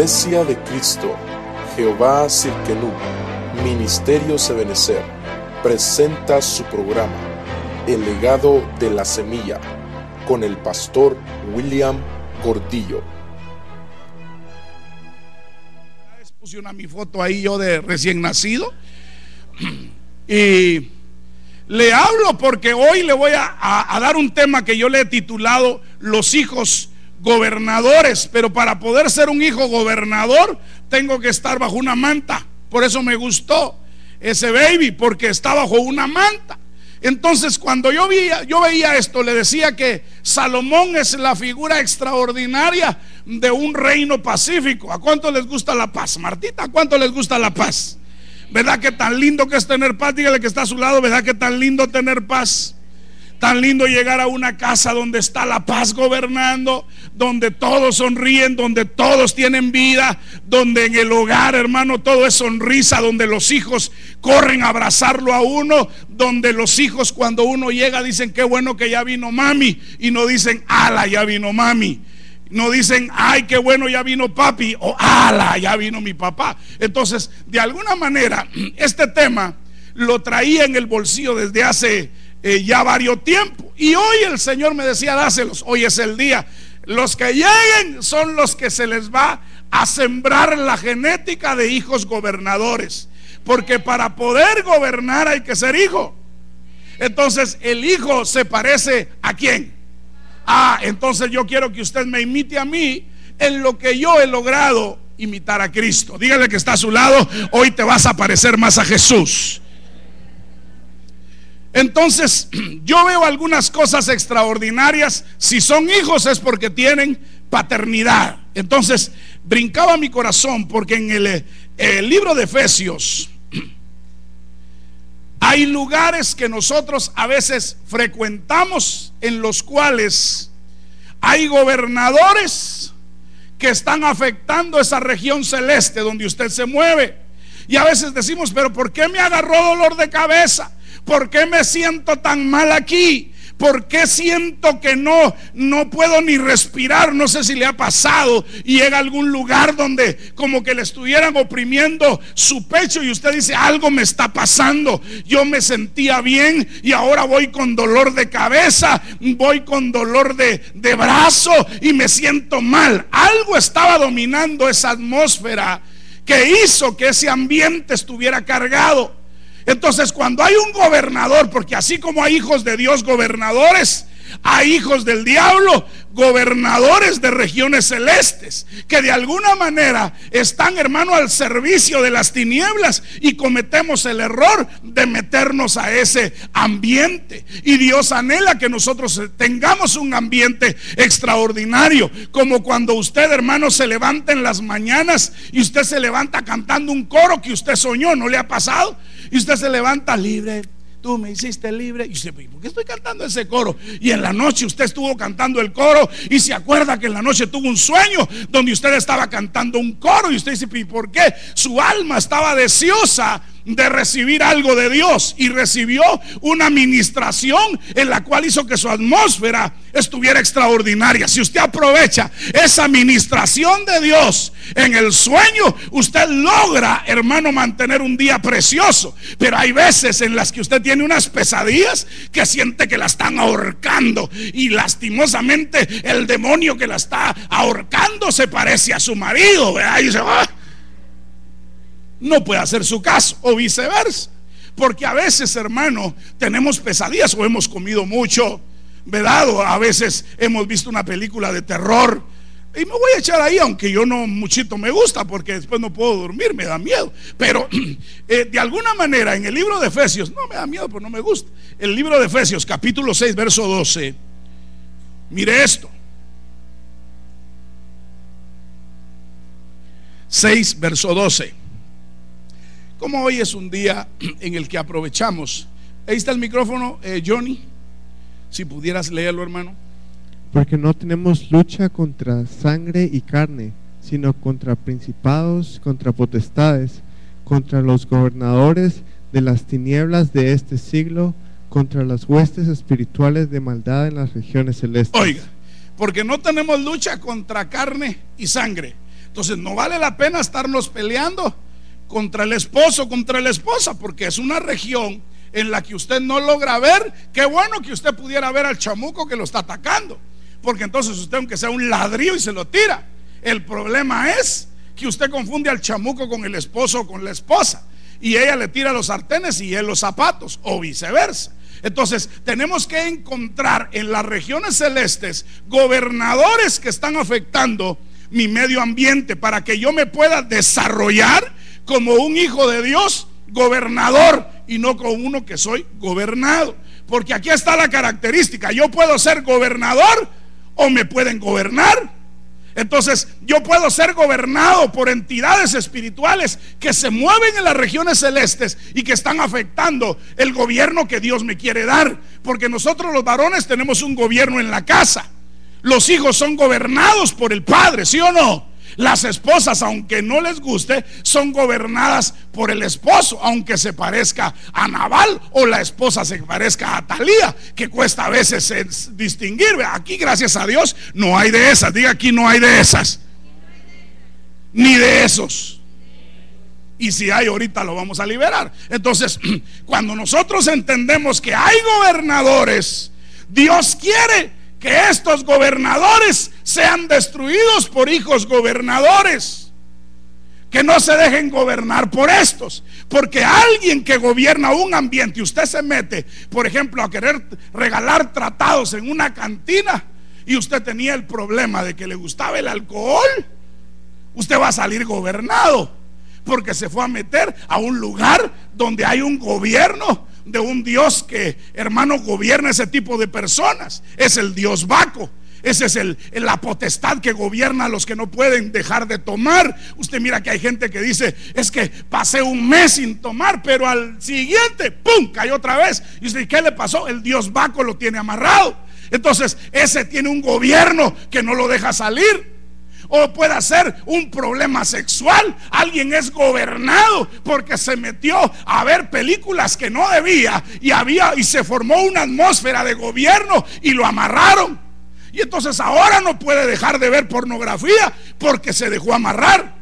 Iglesia de Cristo, Jehová Cirkenú, Ministerio Sebenecer, presenta su programa, El legado de la semilla, con el pastor William Gordillo. Puse una mi foto ahí yo de recién nacido. Y le hablo porque hoy le voy a, a dar un tema que yo le he titulado Los hijos gobernadores, pero para poder ser un hijo gobernador tengo que estar bajo una manta. Por eso me gustó ese baby, porque está bajo una manta. Entonces, cuando yo veía, yo veía esto, le decía que Salomón es la figura extraordinaria de un reino pacífico. ¿A cuánto les gusta la paz? Martita, ¿a cuánto les gusta la paz? ¿Verdad que tan lindo que es tener paz? Dígale que está a su lado, ¿verdad que tan lindo tener paz? Tan lindo llegar a una casa donde está la paz gobernando, donde todos sonríen, donde todos tienen vida, donde en el hogar, hermano, todo es sonrisa, donde los hijos corren a abrazarlo a uno, donde los hijos cuando uno llega dicen, qué bueno que ya vino mami, y no dicen, ala, ya vino mami. No dicen, ay, qué bueno, ya vino papi, o ala, ya vino mi papá. Entonces, de alguna manera, este tema lo traía en el bolsillo desde hace eh, ya varios tiempos. Y hoy el Señor me decía, dáselos, hoy es el día. Los que lleguen son los que se les va a sembrar la genética de hijos gobernadores. Porque para poder gobernar hay que ser hijo. Entonces el hijo se parece a quién? Ah, entonces yo quiero que usted me imite a mí en lo que yo he logrado imitar a Cristo. Dígale que está a su lado, hoy te vas a parecer más a Jesús. Entonces, yo veo algunas cosas extraordinarias. Si son hijos es porque tienen paternidad. Entonces, brincaba mi corazón porque en el, libro de Efesios hay lugares que nosotros a veces frecuentamos en los cuales hay gobernadores que están afectando esa región celeste donde usted se mueve. Y a veces decimos, pero ¿por qué me agarró dolor de cabeza? ¿Por qué me siento tan mal aquí? ¿Por qué siento que no no puedo ni respirar? No sé si le ha pasado y llega a algún lugar donde como que le estuvieran oprimiendo su pecho y usted dice, algo me está pasando. Yo me sentía bien y ahora voy con dolor de cabeza, voy con dolor de, de brazo y me siento mal. Algo estaba dominando esa atmósfera que hizo que ese ambiente estuviera cargado. Entonces, cuando hay un gobernador, porque así como hay hijos de Dios gobernadores, hay hijos del diablo, gobernadores de regiones celestes, que de alguna manera están, hermano, al servicio de las tinieblas y cometemos el error de meternos a ese ambiente. Y Dios anhela que nosotros tengamos un ambiente extraordinario, como cuando usted, hermano, se levanta en las mañanas y usted se levanta cantando un coro que usted soñó, ¿no le ha pasado? Y usted se levanta libre tú me hiciste libre. Y dice, ¿por qué estoy cantando ese coro? Y en la noche usted estuvo cantando el coro y se acuerda que en la noche tuvo un sueño donde usted estaba cantando un coro y usted dice, ¿por qué? Su alma estaba deseosa de recibir algo de Dios y recibió una administración en la cual hizo que su atmósfera estuviera extraordinaria. Si usted aprovecha esa administración de Dios en el sueño, usted logra, hermano, mantener un día precioso. Pero hay veces en las que usted tiene unas pesadillas que siente que la están ahorcando y lastimosamente el demonio que la está ahorcando se parece a su marido. Y dice, ah, no puede hacer su caso o viceversa. Porque a veces, hermano, tenemos pesadillas o hemos comido mucho, ¿verdad? O a veces hemos visto una película de terror. Y me voy a echar ahí, aunque yo no muchito me gusta, porque después no puedo dormir, me da miedo. Pero eh, de alguna manera, en el libro de Efesios, no me da miedo, pero no me gusta. El libro de Efesios, capítulo 6, verso 12. Mire esto. 6, verso 12. Como hoy es un día en el que aprovechamos. Ahí está el micrófono, eh, Johnny. Si pudieras leerlo, hermano. Porque no tenemos lucha contra sangre y carne, sino contra principados, contra potestades, contra los gobernadores de las tinieblas de este siglo, contra las huestes espirituales de maldad en las regiones celestes. Oiga, porque no tenemos lucha contra carne y sangre, Entonces no vale la pena estarnos peleando contra el esposo, contra la esposa, porque es una región en la que usted no logra ver. Qué bueno que usted pudiera ver al chamuco que lo está atacando, porque entonces usted aunque sea un ladrillo y se lo tira. El problema es que usted confunde al chamuco con el esposo o con la esposa y ella le tira los sartenes y él los zapatos o viceversa. Entonces, tenemos que encontrar en las regiones celestes gobernadores que están afectando mi medio ambiente para que yo me pueda desarrollar como un hijo de Dios, gobernador, y no como uno que soy gobernado. Porque aquí está la característica, yo puedo ser gobernador o me pueden gobernar. Entonces yo puedo ser gobernado por entidades espirituales que se mueven en las regiones celestes y que están afectando el gobierno que Dios me quiere dar. Porque nosotros los varones tenemos un gobierno en la casa. Los hijos son gobernados por el padre, ¿sí o no? Las esposas, aunque no les guste, son gobernadas por el esposo, aunque se parezca a Naval o la esposa se parezca a Talía, que cuesta a veces distinguir. Aquí, gracias a Dios, no hay de esas. Diga aquí, no hay de esas. Ni de esos. Y si hay, ahorita lo vamos a liberar. Entonces, cuando nosotros entendemos que hay gobernadores, Dios quiere que estos gobernadores sean destruidos por hijos gobernadores. Que no se dejen gobernar por estos. Porque alguien que gobierna un ambiente y usted se mete, por ejemplo, a querer regalar tratados en una cantina y usted tenía el problema de que le gustaba el alcohol, usted va a salir gobernado. Porque se fue a meter a un lugar donde hay un gobierno de un Dios que, hermano, gobierna ese tipo de personas. Es el Dios Baco. Esa es el, la potestad que gobierna a los que no pueden dejar de tomar. Usted mira que hay gente que dice, es que pasé un mes sin tomar, pero al siguiente, ¡pum!, cayó otra vez. Y usted, ¿qué le pasó? El Dios Baco lo tiene amarrado. Entonces, ese tiene un gobierno que no lo deja salir o puede ser un problema sexual. Alguien es gobernado porque se metió a ver películas que no debía y había y se formó una atmósfera de gobierno y lo amarraron. Y entonces ahora no puede dejar de ver pornografía porque se dejó amarrar.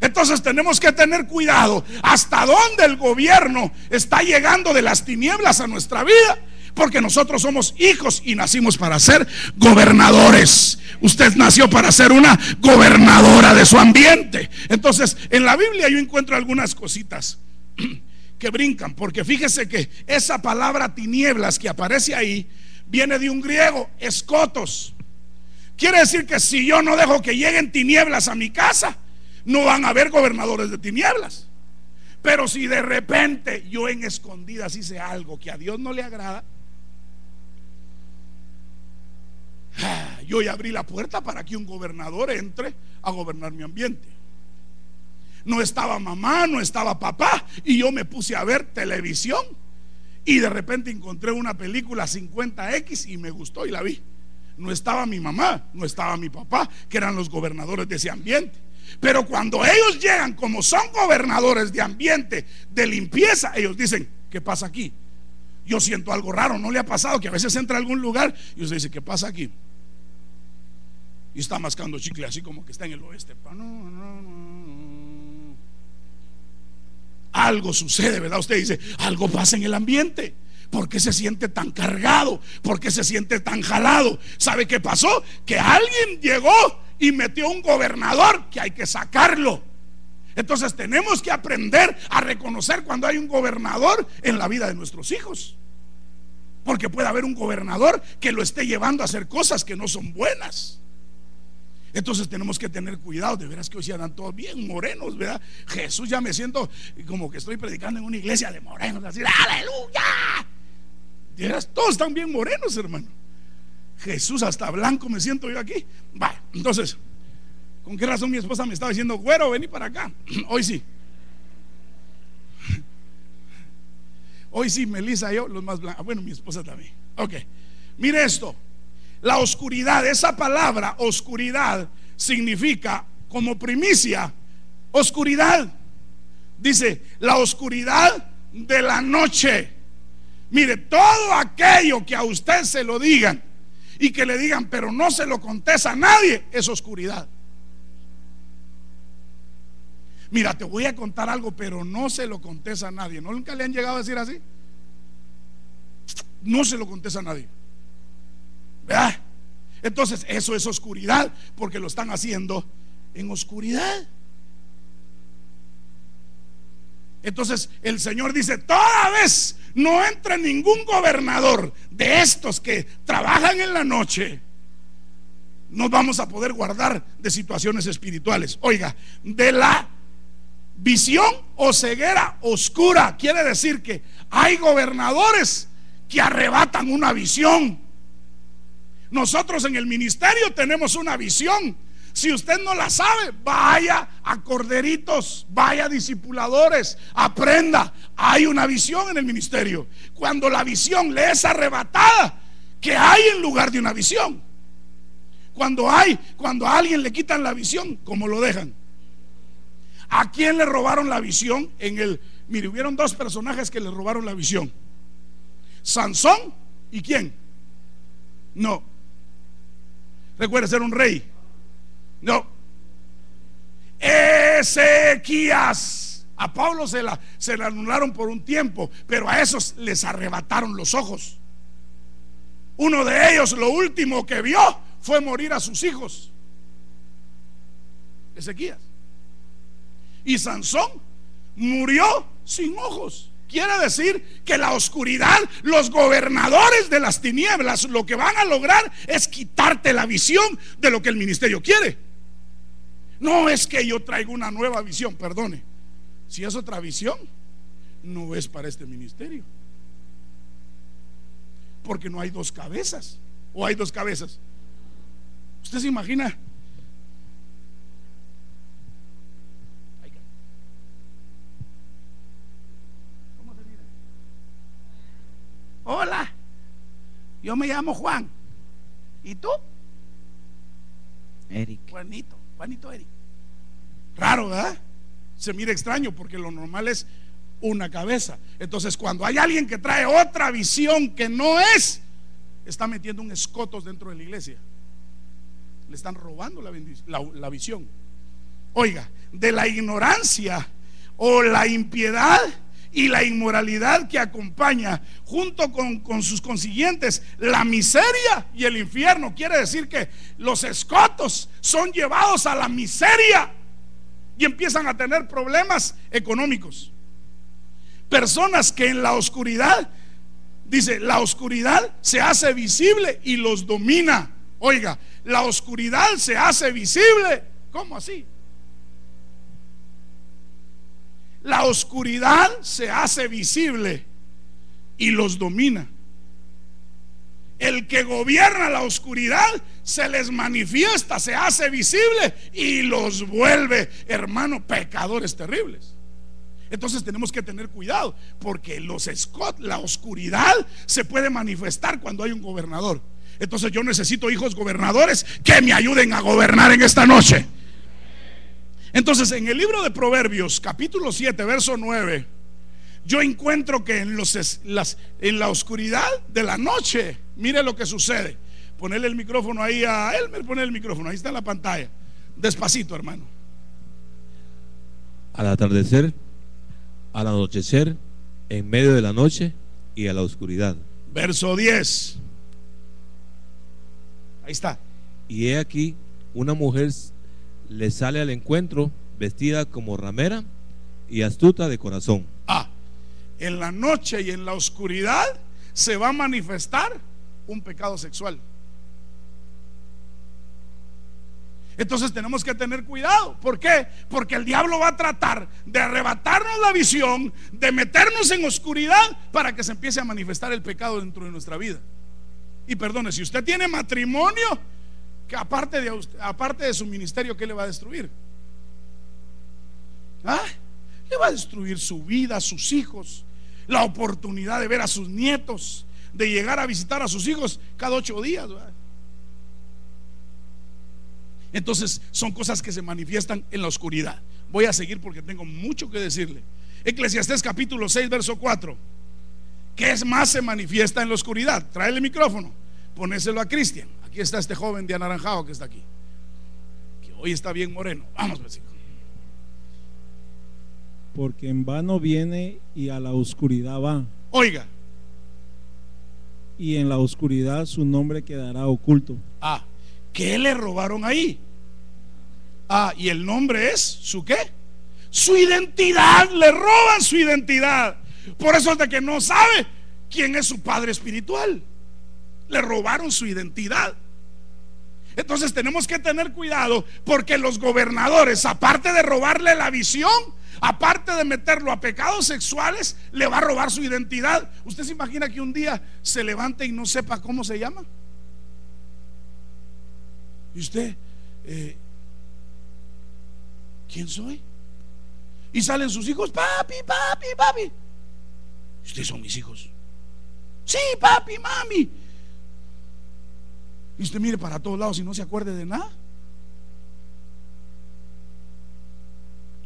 Entonces tenemos que tener cuidado hasta dónde el gobierno está llegando de las tinieblas a nuestra vida. Porque nosotros somos hijos y nacimos para ser gobernadores. Usted nació para ser una gobernadora de su ambiente. Entonces, en la Biblia yo encuentro algunas cositas que brincan. Porque fíjese que esa palabra tinieblas que aparece ahí viene de un griego, escotos. Quiere decir que si yo no dejo que lleguen tinieblas a mi casa, no van a haber gobernadores de tinieblas. Pero si de repente yo en escondidas hice algo que a Dios no le agrada, yo ya abrí la puerta para que un gobernador entre a gobernar mi ambiente. No estaba mamá, no estaba papá, y yo me puse a ver televisión. Y de repente encontré una película 50X y me gustó y la vi. No estaba mi mamá, no estaba mi papá, que eran los gobernadores de ese ambiente. Pero cuando ellos llegan, como son gobernadores de ambiente, de limpieza, ellos dicen, ¿qué pasa aquí? Yo siento algo raro, ¿no le ha pasado que a veces entra a algún lugar y usted dice, ¿qué pasa aquí? Y está mascando chicle así como que está en el oeste. Algo sucede, ¿verdad? Usted dice, algo pasa en el ambiente. ¿Por qué se siente tan cargado? ¿Por qué se siente tan jalado? ¿Sabe qué pasó? Que alguien llegó y metió un gobernador que hay que sacarlo. Entonces tenemos que aprender a reconocer cuando hay un gobernador en la vida de nuestros hijos. Porque puede haber un gobernador que lo esté llevando a hacer cosas que no son buenas. Entonces tenemos que tener cuidado. De veras que hoy se andan todos bien morenos, ¿verdad? Jesús ya me siento como que estoy predicando en una iglesia de morenos, así, aleluya. De veras, todos están bien morenos, hermano. Jesús hasta blanco me siento yo aquí. Va, entonces, ¿con qué razón mi esposa me estaba diciendo, güero, vení para acá? Hoy sí. Hoy sí, Melissa y yo, los más blancos. Bueno, mi esposa también. Ok, mire esto. La oscuridad, esa palabra oscuridad significa como primicia oscuridad. Dice, la oscuridad de la noche. Mire, todo aquello que a usted se lo digan y que le digan, pero no se lo contesta a nadie, es oscuridad. Mira, te voy a contar algo, pero no se lo contes a nadie. ¿No nunca le han llegado a decir así? No se lo contes a nadie. Entonces, eso es oscuridad, porque lo están haciendo en oscuridad. Entonces el Señor dice, toda vez no entra ningún gobernador de estos que trabajan en la noche, no vamos a poder guardar de situaciones espirituales. Oiga, de la visión o ceguera oscura, quiere decir que hay gobernadores que arrebatan una visión. Nosotros en el ministerio tenemos una visión si usted no la sabe, vaya a corderitos, vaya a discipuladores, aprenda. Hay una visión en el ministerio. Cuando la visión le es arrebatada, ¿qué hay en lugar de una visión? Cuando hay, cuando a alguien le quitan la visión, ¿cómo lo dejan? ¿A quién le robaron la visión? En el, mire, hubieron dos personajes que le robaron la visión. Sansón y quién? No. Recuerde ser un rey. No. Ezequías. A Pablo se la, se la anularon por un tiempo, pero a esos les arrebataron los ojos. Uno de ellos lo último que vio fue morir a sus hijos. Ezequías. Y Sansón murió sin ojos. Quiere decir que la oscuridad, los gobernadores de las tinieblas, lo que van a lograr es quitarte la visión de lo que el ministerio quiere. No es que yo traigo una nueva visión, perdone. Si es otra visión, no es para este ministerio. Porque no hay dos cabezas. ¿O hay dos cabezas? ¿Usted se imagina? ¿Cómo se mira? Hola, yo me llamo Juan. ¿Y tú? Eric. Juanito. Juanito Eric. Raro, ¿verdad? Se mira extraño porque lo normal es una cabeza. Entonces, cuando hay alguien que trae otra visión que no es, está metiendo un escotos dentro de la iglesia. Le están robando la, la visión. Oiga, de la ignorancia o la impiedad y la inmoralidad que acompaña, junto con, sus consiguientes, la miseria y el infierno. Quiere decir que los escotos son llevados a la miseria y empiezan a tener problemas económicos. Personas que en la oscuridad, dice, la oscuridad se hace visible y los domina. Oiga, la oscuridad se hace visible. ¿Cómo así? La oscuridad se hace visible y los domina. El que gobierna la oscuridad se les manifiesta, se hace visible y los vuelve, hermano, pecadores terribles. Entonces tenemos que tener cuidado porque los Scott, la oscuridad se puede manifestar cuando hay un gobernador. Entonces yo necesito hijos gobernadores que me ayuden a gobernar en esta noche. Entonces, en el libro de Proverbios, capítulo 7, verso 9, yo encuentro que en, los, las, en la oscuridad de la noche, mire lo que sucede. Ponerle el micrófono ahí a Elmer, poner el micrófono, ahí está en la pantalla. Despacito, hermano. Al atardecer, al anochecer, en medio de la noche y a la oscuridad. Verso 10. Ahí está. Y he aquí una mujer le sale al encuentro vestida como ramera y astuta de corazón. Ah, en la noche y en la oscuridad se va a manifestar un pecado sexual. Entonces tenemos que tener cuidado. ¿Por qué? Porque el diablo va a tratar de arrebatarnos la visión, de meternos en oscuridad para que se empiece a manifestar el pecado dentro de nuestra vida. Y perdone, si usted tiene matrimonio, que aparte de, aparte de su ministerio, ¿qué le va a destruir? ¿Ah? Le va a destruir su vida, sus hijos, la oportunidad de ver a sus nietos, de llegar a visitar a sus hijos cada ocho días. Entonces son cosas que se manifiestan en la oscuridad. Voy a seguir porque tengo mucho que decirle. Eclesiastés capítulo 6, verso 4. ¿Qué es más se manifiesta en la oscuridad? Trae el micrófono, ponéselo a Cristian. Aquí está este joven de anaranjado que está aquí. Que hoy está bien moreno. Vamos, versículo. porque en vano viene y a la oscuridad va, Oiga, y en la oscuridad su nombre quedará oculto. ah, ¿qué le robaron ahí? Ah, y el nombre es su qué? Su identidad, le roban su identidad. Por eso es de que no sabe quién es su padre espiritual. Le robaron su identidad. Entonces tenemos que tener cuidado porque los gobernadores, aparte de robarle la visión, aparte de meterlo a pecados sexuales, le va a robar su identidad. ¿Usted se imagina que un día se levante y no sepa cómo se llama? ¿Y usted? eh, ¿Quién soy? Y salen sus hijos, papi, papi, papi. Ustedes son mis hijos. Sí, papi, mami. Y usted mire para todos lados y no se acuerde de nada.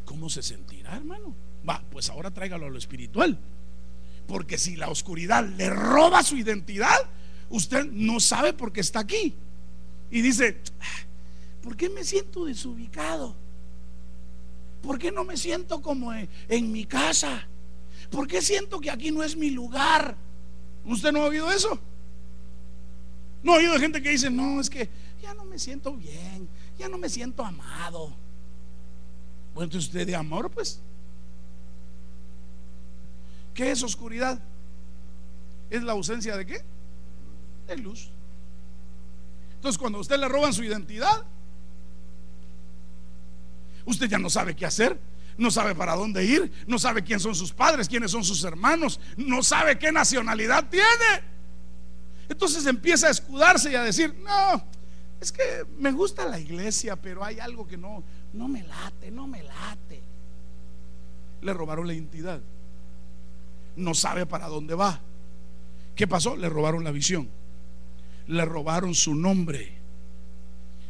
¿Cómo se sentirá, hermano? Va, pues ahora tráigalo a lo espiritual. Porque si la oscuridad le roba su identidad, usted no sabe por qué está aquí. Y dice, "Ah, ¿por qué me siento desubicado? ¿Por qué no me siento como en, en mi casa? ¿Por qué siento que aquí no es mi lugar? ¿Usted no ha oído eso? No ha oído gente que dice, no, es que ya no me siento bien, ya no me siento amado. Bueno, entonces usted de amor, pues. ¿Qué es oscuridad? ¿Es la ausencia de qué? De luz. Entonces, cuando a usted le roban su identidad, usted ya no sabe qué hacer, no sabe para dónde ir, no sabe quién son sus padres, quiénes son sus hermanos, no sabe qué nacionalidad tiene. Entonces empieza a escudarse y a decir, no, es que me gusta la iglesia, pero hay algo que no, no me late, no me late. Le robaron la identidad. No sabe para dónde va. ¿Qué pasó? Le robaron la visión. Le robaron su nombre.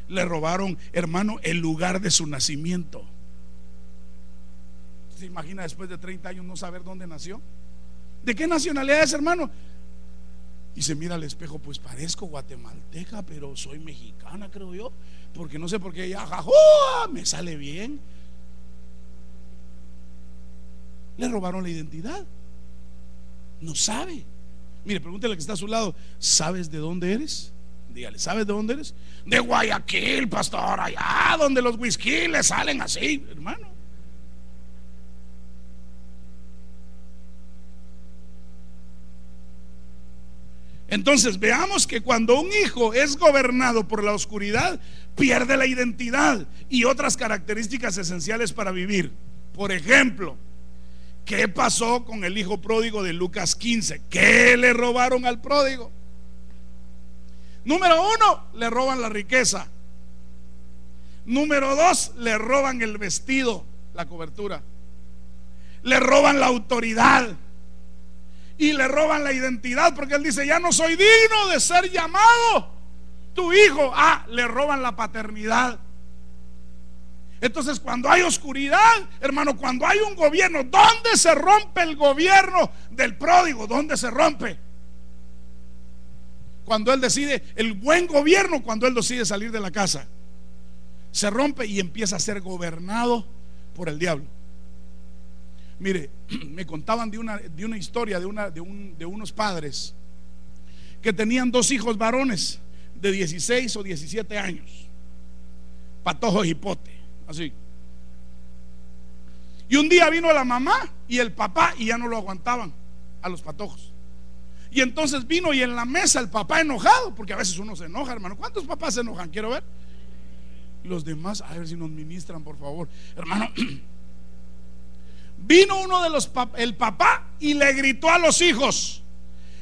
Le robaron, hermano, el lugar de su nacimiento. ¿Se imagina después de 30 años no saber dónde nació? ¿De qué nacionalidad es, hermano? Y se mira al espejo, pues parezco guatemalteca, pero soy mexicana, creo yo. Porque no sé por qué ya, me sale bien. Le robaron la identidad. No sabe. Mire, pregúntale al que está a su lado, ¿sabes de dónde eres? Dígale, ¿sabes de dónde eres? De Guayaquil, pastor, allá donde los whisky le salen así, hermano. Entonces veamos que cuando un hijo es gobernado por la oscuridad, pierde la identidad y otras características esenciales para vivir. Por ejemplo, ¿qué pasó con el hijo pródigo de Lucas 15? ¿Qué le robaron al pródigo? Número uno, le roban la riqueza. Número dos, le roban el vestido, la cobertura. Le roban la autoridad y le roban la identidad porque él dice, ya no soy digno de ser llamado tu hijo. Ah, le roban la paternidad. Entonces, cuando hay oscuridad, hermano, cuando hay un gobierno, ¿dónde se rompe el gobierno del pródigo? ¿Dónde se rompe? Cuando él decide, el buen gobierno, cuando él decide salir de la casa, se rompe y empieza a ser gobernado por el diablo. Mire, me contaban de una, de una historia de, una, de, un, de unos padres que tenían dos hijos varones de 16 o 17 años, patojo hipote, así. Y un día vino la mamá y el papá y ya no lo aguantaban a los patojos. Y entonces vino y en la mesa el papá enojado, porque a veces uno se enoja, hermano. ¿Cuántos papás se enojan? Quiero ver. Los demás, a ver si nos ministran, por favor. Hermano, Vino uno de los el papá y le gritó a los hijos: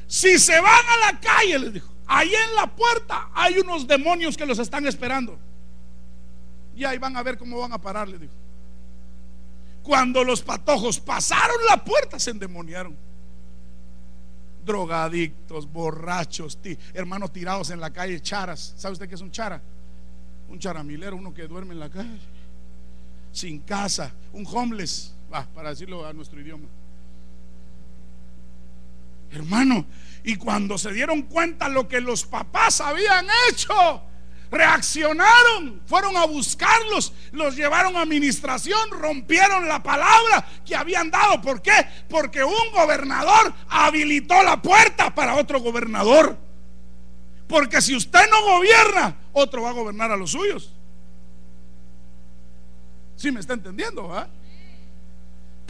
Si se van a la calle, les dijo, ahí en la puerta hay unos demonios que los están esperando. Y ahí van a ver cómo van a parar, le dijo. Cuando los patojos pasaron la puerta, se endemoniaron. Drogadictos, borrachos, hermanos tirados en la calle, charas. ¿Sabe usted qué es un chara? Un charamilero, uno que duerme en la calle, sin casa, un homeless para decirlo a nuestro idioma. Hermano, y cuando se dieron cuenta lo que los papás habían hecho, reaccionaron, fueron a buscarlos, los llevaron a administración, rompieron la palabra que habían dado. ¿Por qué? Porque un gobernador habilitó la puerta para otro gobernador. Porque si usted no gobierna, otro va a gobernar a los suyos. ¿Sí me está entendiendo? ¿va?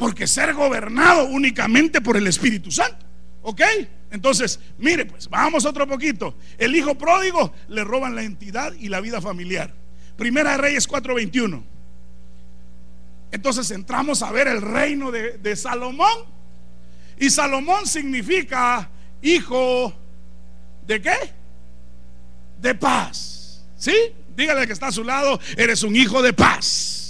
Porque ser gobernado únicamente por el Espíritu Santo. ¿Ok? Entonces, mire, pues vamos otro poquito. El hijo pródigo le roban la entidad y la vida familiar. Primera de Reyes 4:21. Entonces entramos a ver el reino de, Salomón. Y Salomón significa hijo de qué? De paz. ¿Sí? Dígale que está a su lado, eres un hijo de paz.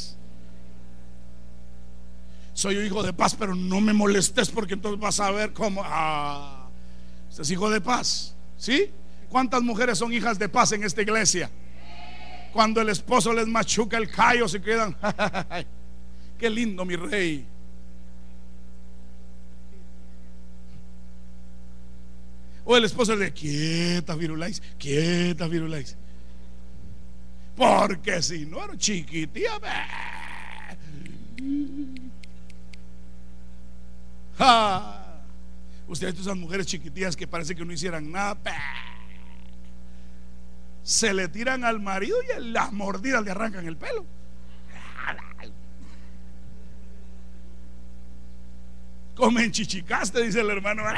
Soy hijo de paz, pero no me molestes porque entonces vas a ver cómo... Ah. Usted es hijo de paz. ¿Sí? ¿Cuántas mujeres son hijas de paz en esta iglesia? Cuando el esposo les machuca el callo, se quedan. Qué lindo, mi rey. O el esposo le dice, quieta, Virulais, quieta, Virulais. Porque si no era chiquitía, ja. Usted esas mujeres chiquitillas que parece que no hicieran nada. Se le tiran al marido y las mordidas le arrancan el pelo. Comen chichicaste, dice el hermano.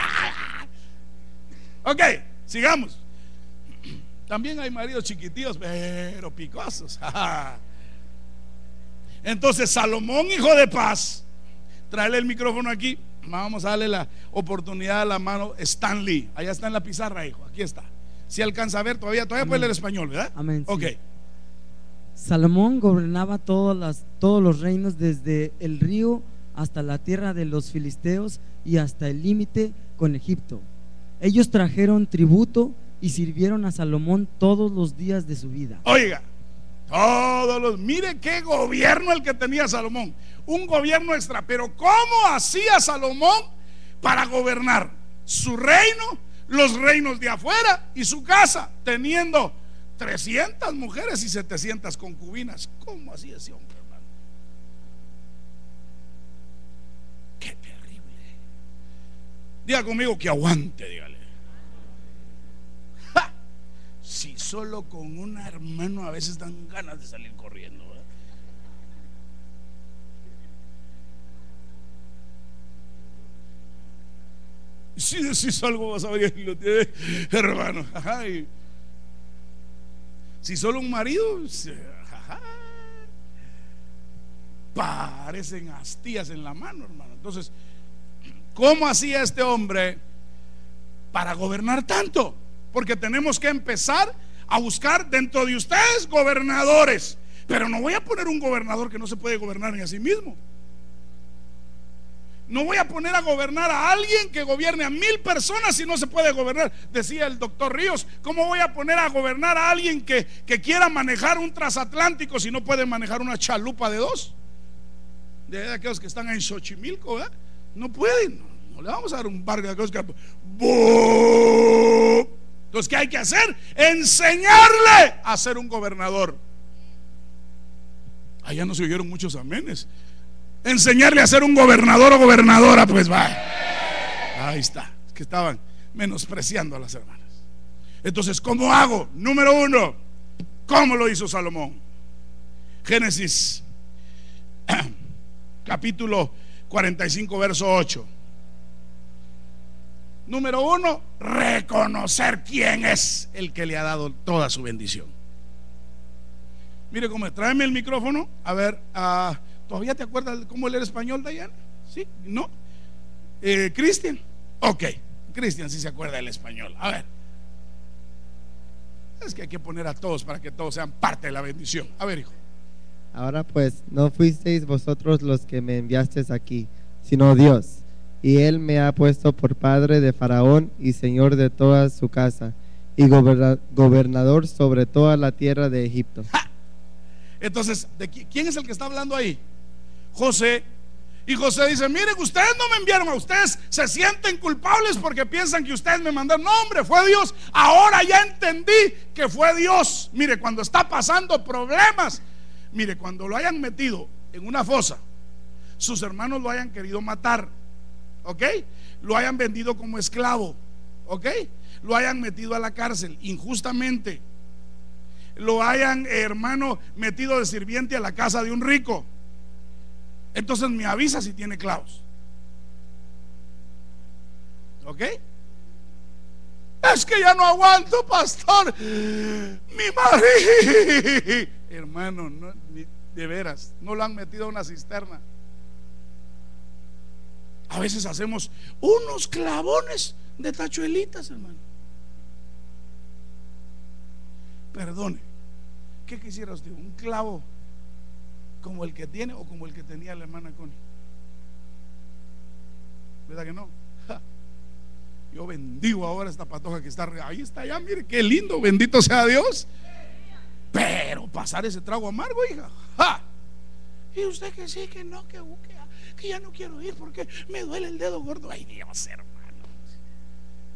Ok, sigamos. También hay maridos chiquitillos, pero picosos. Entonces, Salomón, hijo de paz, tráele el micrófono aquí. Vamos a darle la oportunidad a la mano Stanley. Allá está en la pizarra, hijo. Aquí está. Si alcanza a ver, todavía, todavía puede leer español, ¿verdad? Amén. Ok. Salomón gobernaba todas las, todos los reinos desde el río hasta la tierra de los filisteos y hasta el límite con Egipto. Ellos trajeron tributo y sirvieron a Salomón todos los días de su vida. Oiga, todos los. Mire qué gobierno el que tenía Salomón. Un gobierno extra. Pero ¿cómo hacía Salomón para gobernar su reino, los reinos de afuera y su casa, teniendo 300 mujeres y 700 concubinas? ¿Cómo hacía ese hombre, hermano? Qué terrible. Diga conmigo que aguante, dígale. ¡Ja! Si solo con un hermano a veces dan ganas de salir corriendo. Si decís algo vas a ver lo tiene, hermano. Si solo un marido, parecen astillas en la mano, hermano. Entonces, ¿cómo hacía este hombre para gobernar tanto? Porque tenemos que empezar a buscar dentro de ustedes gobernadores. Pero no voy a poner un gobernador que no se puede gobernar ni a sí mismo. No voy a poner a gobernar a alguien que gobierne a mil personas si no se puede gobernar. Decía el doctor Ríos, ¿cómo voy a poner a gobernar a alguien que, quiera manejar un transatlántico si no puede manejar una chalupa de dos? De aquellos que están en Xochimilco, ¿verdad? No pueden. No, le vamos a dar un barco de aquellos que... Entonces, ¿qué hay que hacer? Enseñarle a ser un gobernador. Allá no se oyeron muchos amenes enseñarle a ser un gobernador o gobernadora, pues va. Ahí está. Es que estaban menospreciando a las hermanas. Entonces, ¿cómo hago? Número uno, ¿cómo lo hizo Salomón? Génesis capítulo 45, verso 8. Número uno, reconocer quién es el que le ha dado toda su bendición. Mire cómo es. Tráeme el micrófono. A ver, ah, ¿todavía te acuerdas de cómo leer español, Diana? ¿Sí? ¿No? Eh, ¿Cristian? Ok. Cristian sí se acuerda del español. A ver. Es que hay que poner a todos para que todos sean parte de la bendición. A ver, hijo. Ahora pues, no fuisteis vosotros los que me enviasteis aquí, sino Dios. Y él me ha puesto por padre de Faraón y señor de toda su casa, y goberna- gobernador sobre toda la tierra de Egipto. Entonces, ¿de qui- ¿quién es el que está hablando ahí? José. Y José dice, miren, ustedes no me enviaron a ustedes, se sienten culpables porque piensan que ustedes me mandaron. No, hombre, fue Dios. Ahora ya entendí que fue Dios. Mire, cuando está pasando problemas, mire, cuando lo hayan metido en una fosa, sus hermanos lo hayan querido matar, ¿ok? Lo hayan vendido como esclavo, ¿ok? Lo hayan metido a la cárcel injustamente. Lo hayan, hermano, metido de sirviente a la casa de un rico entonces me avisa si tiene clavos. ¿Ok? Es que ya no aguanto, pastor. Mi marido. Hermano, de veras, no lo han metido a una cisterna. A veces hacemos unos clavones de tachuelitas, hermano. Perdone, ¿qué quisiera usted? ¿Un clavo como el que tiene o como el que tenía la hermana Connie. ¿Verdad que no? Yo bendigo ahora esta patoja que está ahí está ya, mire qué lindo, bendito sea Dios. Pero pasar ese trago amargo, hija. Y usted que sí, que no, que, que ya no quiero ir porque me duele el dedo gordo. Ay Dios, hermano.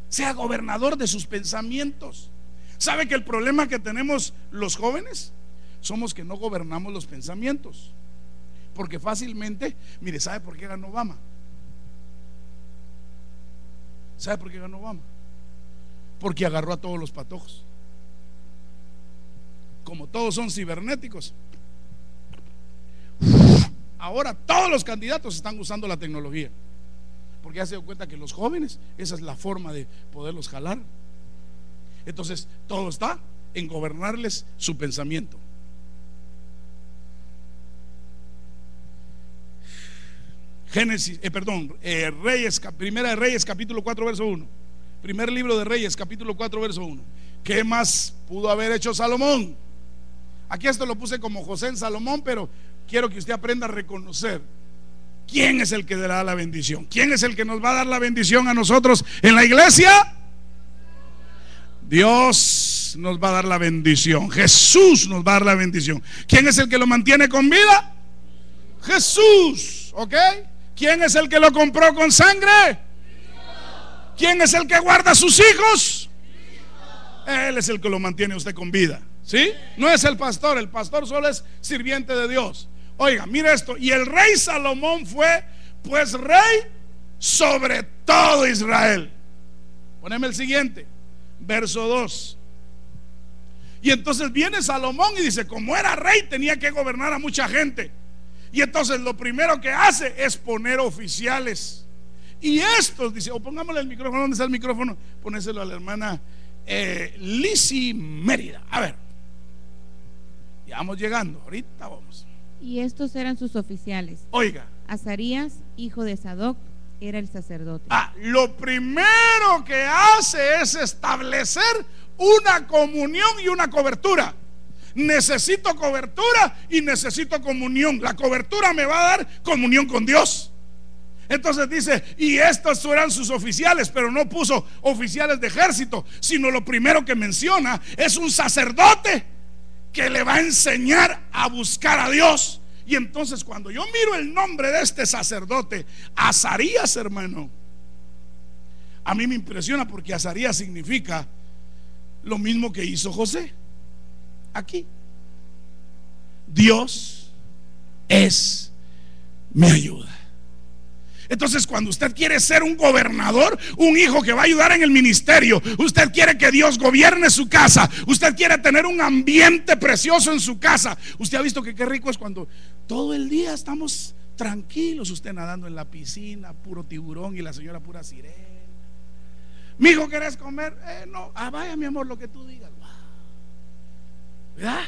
Sea gobernador de sus pensamientos. ¿Sabe que el problema que tenemos los jóvenes somos que no gobernamos los pensamientos. Porque fácilmente, mire, ¿sabe por qué ganó Obama? ¿Sabe por qué ganó Obama? Porque agarró a todos los patojos. Como todos son cibernéticos. Ahora todos los candidatos están usando la tecnología. Porque ya se dio cuenta que los jóvenes, esa es la forma de poderlos jalar. Entonces, todo está en gobernarles su pensamiento. Génesis, eh, perdón, eh, Reyes, Primera de Reyes, capítulo 4, verso 1. Primer libro de Reyes, capítulo 4, verso 1. ¿Qué más pudo haber hecho Salomón? Aquí esto lo puse como José en Salomón, pero quiero que usted aprenda a reconocer quién es el que dará la bendición. ¿Quién es el que nos va a dar la bendición a nosotros en la iglesia? Dios nos va a dar la bendición. Jesús nos va a dar la bendición. ¿Quién es el que lo mantiene con vida? Jesús, ¿ok? ¿Quién es el que lo compró con sangre? ¿Quién es el que guarda a sus hijos? Él es el que lo mantiene usted con vida. ¿Sí? No es el pastor, el pastor solo es sirviente de Dios. Oiga, mire esto. Y el rey Salomón fue, pues, rey sobre todo Israel. Poneme el siguiente, verso 2. Y entonces viene Salomón y dice, como era rey, tenía que gobernar a mucha gente. Y entonces lo primero que hace es poner oficiales. Y estos, dice, o pongámosle el micrófono, ¿dónde está el micrófono? Ponéselo a la hermana eh, Lisi Mérida. A ver, ya vamos llegando, ahorita vamos. Y estos eran sus oficiales. Oiga. Azarías, hijo de Sadoc, era el sacerdote. Ah, lo primero que hace es establecer una comunión y una cobertura necesito cobertura y necesito comunión. La cobertura me va a dar comunión con Dios. Entonces dice, y estos eran sus oficiales, pero no puso oficiales de ejército, sino lo primero que menciona es un sacerdote que le va a enseñar a buscar a Dios. Y entonces cuando yo miro el nombre de este sacerdote, Azarías, hermano, a mí me impresiona porque Azarías significa lo mismo que hizo José aquí. Dios es mi ayuda. Entonces, cuando usted quiere ser un gobernador, un hijo que va a ayudar en el ministerio, usted quiere que Dios gobierne su casa, usted quiere tener un ambiente precioso en su casa. Usted ha visto que qué rico es cuando todo el día estamos tranquilos, usted nadando en la piscina, puro tiburón y la señora pura sirena. Mi hijo, ¿querés comer? Eh, no, ah, vaya mi amor, lo que tú digas. ¿Verdad?